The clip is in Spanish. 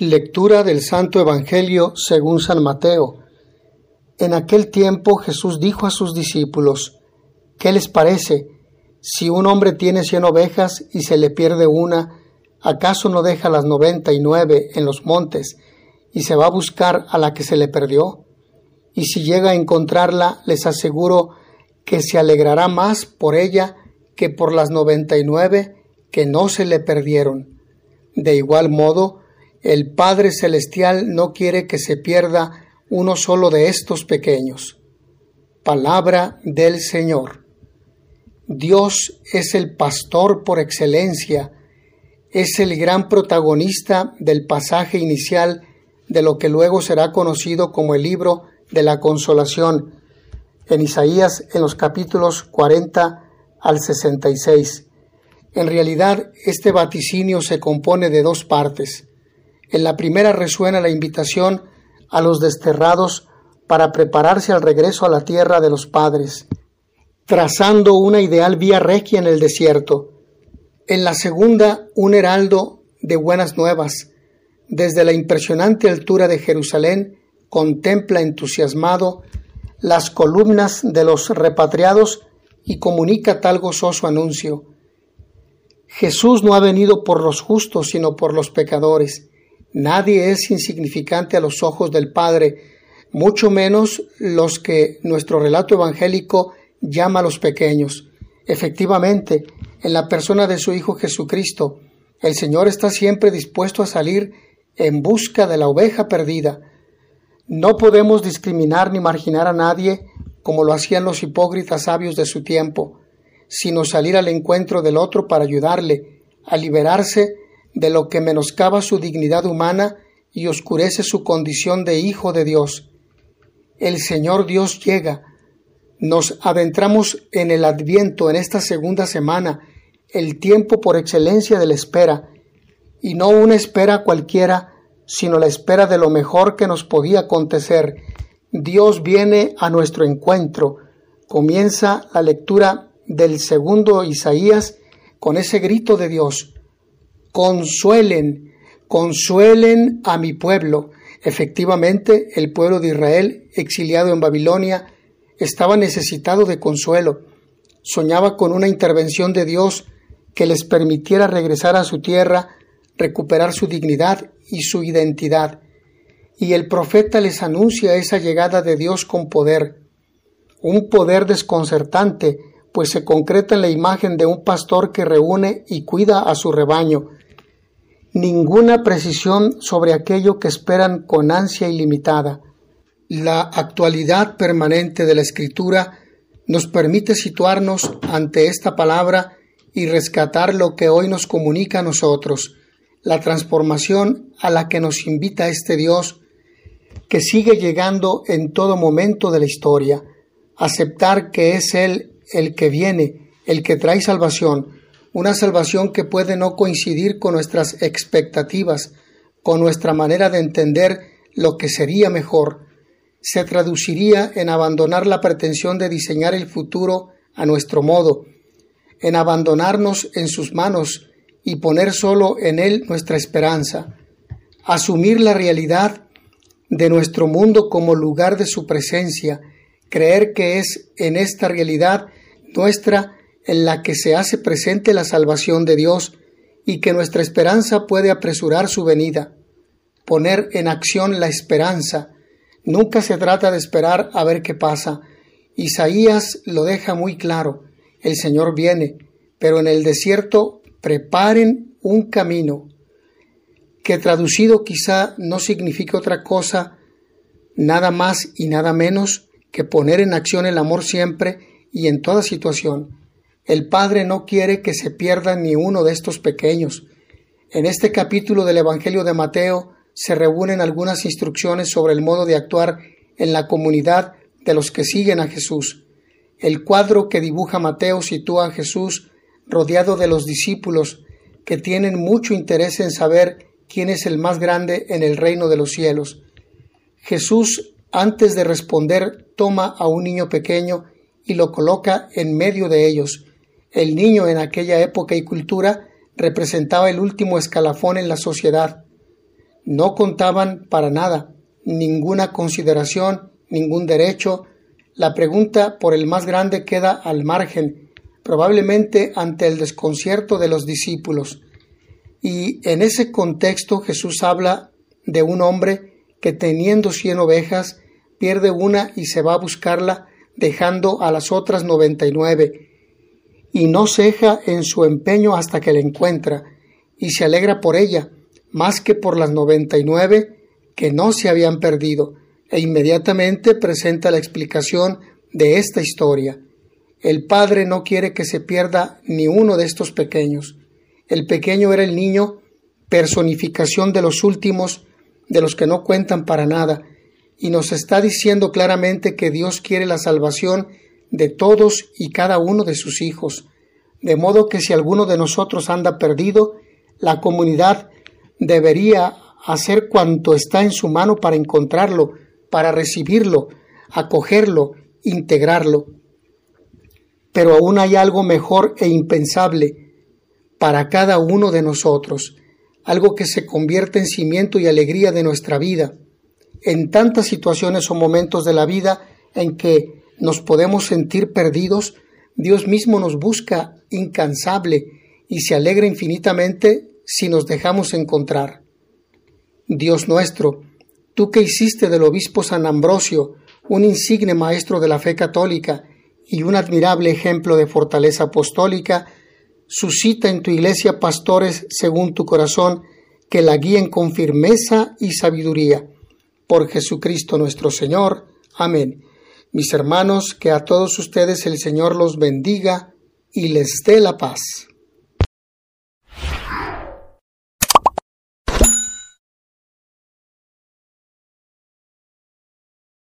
Lectura del Santo Evangelio según San Mateo. En aquel tiempo Jesús dijo a sus discípulos, ¿qué les parece? Si un hombre tiene cien ovejas y se le pierde una, ¿acaso no deja las noventa y nueve en los montes y se va a buscar a la que se le perdió? Y si llega a encontrarla, les aseguro que se alegrará más por ella que por las noventa y nueve que no se le perdieron. De igual modo, el Padre Celestial no quiere que se pierda uno solo de estos pequeños. Palabra del Señor. Dios es el pastor por excelencia, es el gran protagonista del pasaje inicial de lo que luego será conocido como el libro de la consolación, en Isaías en los capítulos 40 al 66. En realidad, este vaticinio se compone de dos partes. En la primera resuena la invitación a los desterrados para prepararse al regreso a la tierra de los padres, trazando una ideal vía regia en el desierto. En la segunda, un heraldo de buenas nuevas. Desde la impresionante altura de Jerusalén, contempla entusiasmado las columnas de los repatriados y comunica tal gozoso anuncio. Jesús no ha venido por los justos, sino por los pecadores. Nadie es insignificante a los ojos del Padre, mucho menos los que nuestro relato evangélico llama a los pequeños. Efectivamente, en la persona de su Hijo Jesucristo, el Señor está siempre dispuesto a salir en busca de la oveja perdida. No podemos discriminar ni marginar a nadie como lo hacían los hipócritas sabios de su tiempo, sino salir al encuentro del otro para ayudarle a liberarse de lo que menoscaba su dignidad humana y oscurece su condición de hijo de Dios. El Señor Dios llega. Nos adentramos en el adviento en esta segunda semana, el tiempo por excelencia de la espera, y no una espera cualquiera, sino la espera de lo mejor que nos podía acontecer. Dios viene a nuestro encuentro. Comienza la lectura del segundo Isaías con ese grito de Dios consuelen, consuelen a mi pueblo. Efectivamente, el pueblo de Israel, exiliado en Babilonia, estaba necesitado de consuelo. Soñaba con una intervención de Dios que les permitiera regresar a su tierra, recuperar su dignidad y su identidad. Y el profeta les anuncia esa llegada de Dios con poder, un poder desconcertante, pues se concreta en la imagen de un pastor que reúne y cuida a su rebaño, ninguna precisión sobre aquello que esperan con ansia ilimitada. La actualidad permanente de la escritura nos permite situarnos ante esta palabra y rescatar lo que hoy nos comunica a nosotros, la transformación a la que nos invita este Dios, que sigue llegando en todo momento de la historia, aceptar que es Él el que viene, el que trae salvación, una salvación que puede no coincidir con nuestras expectativas, con nuestra manera de entender lo que sería mejor, se traduciría en abandonar la pretensión de diseñar el futuro a nuestro modo, en abandonarnos en sus manos y poner solo en Él nuestra esperanza, asumir la realidad de nuestro mundo como lugar de su presencia, creer que es en esta realidad nuestra en la que se hace presente la salvación de Dios y que nuestra esperanza puede apresurar su venida. Poner en acción la esperanza. Nunca se trata de esperar a ver qué pasa. Isaías lo deja muy claro. El Señor viene, pero en el desierto preparen un camino que traducido quizá no signifique otra cosa, nada más y nada menos que poner en acción el amor siempre y en toda situación el Padre no quiere que se pierda ni uno de estos pequeños. En este capítulo del Evangelio de Mateo se reúnen algunas instrucciones sobre el modo de actuar en la comunidad de los que siguen a Jesús. El cuadro que dibuja Mateo sitúa a Jesús rodeado de los discípulos que tienen mucho interés en saber quién es el más grande en el reino de los cielos. Jesús, antes de responder, toma a un niño pequeño y lo coloca en medio de ellos, el niño en aquella época y cultura representaba el último escalafón en la sociedad. no contaban para nada, ninguna consideración, ningún derecho. La pregunta por el más grande queda al margen, probablemente ante el desconcierto de los discípulos. Y en ese contexto Jesús habla de un hombre que teniendo cien ovejas pierde una y se va a buscarla dejando a las otras noventa y nueve, y no ceja en su empeño hasta que la encuentra, y se alegra por ella, más que por las noventa y nueve que no se habían perdido, e inmediatamente presenta la explicación de esta historia. El Padre no quiere que se pierda ni uno de estos pequeños. El pequeño era el niño, personificación de los últimos, de los que no cuentan para nada, y nos está diciendo claramente que Dios quiere la salvación de todos y cada uno de sus hijos, de modo que si alguno de nosotros anda perdido, la comunidad debería hacer cuanto está en su mano para encontrarlo, para recibirlo, acogerlo, integrarlo. Pero aún hay algo mejor e impensable para cada uno de nosotros, algo que se convierte en cimiento y alegría de nuestra vida. En tantas situaciones o momentos de la vida en que nos podemos sentir perdidos, Dios mismo nos busca incansable y se alegra infinitamente si nos dejamos encontrar. Dios nuestro, tú que hiciste del obispo San Ambrosio un insigne maestro de la fe católica y un admirable ejemplo de fortaleza apostólica, suscita en tu iglesia pastores según tu corazón que la guíen con firmeza y sabiduría. Por Jesucristo nuestro Señor. Amén. Mis hermanos, que a todos ustedes el Señor los bendiga y les dé la paz.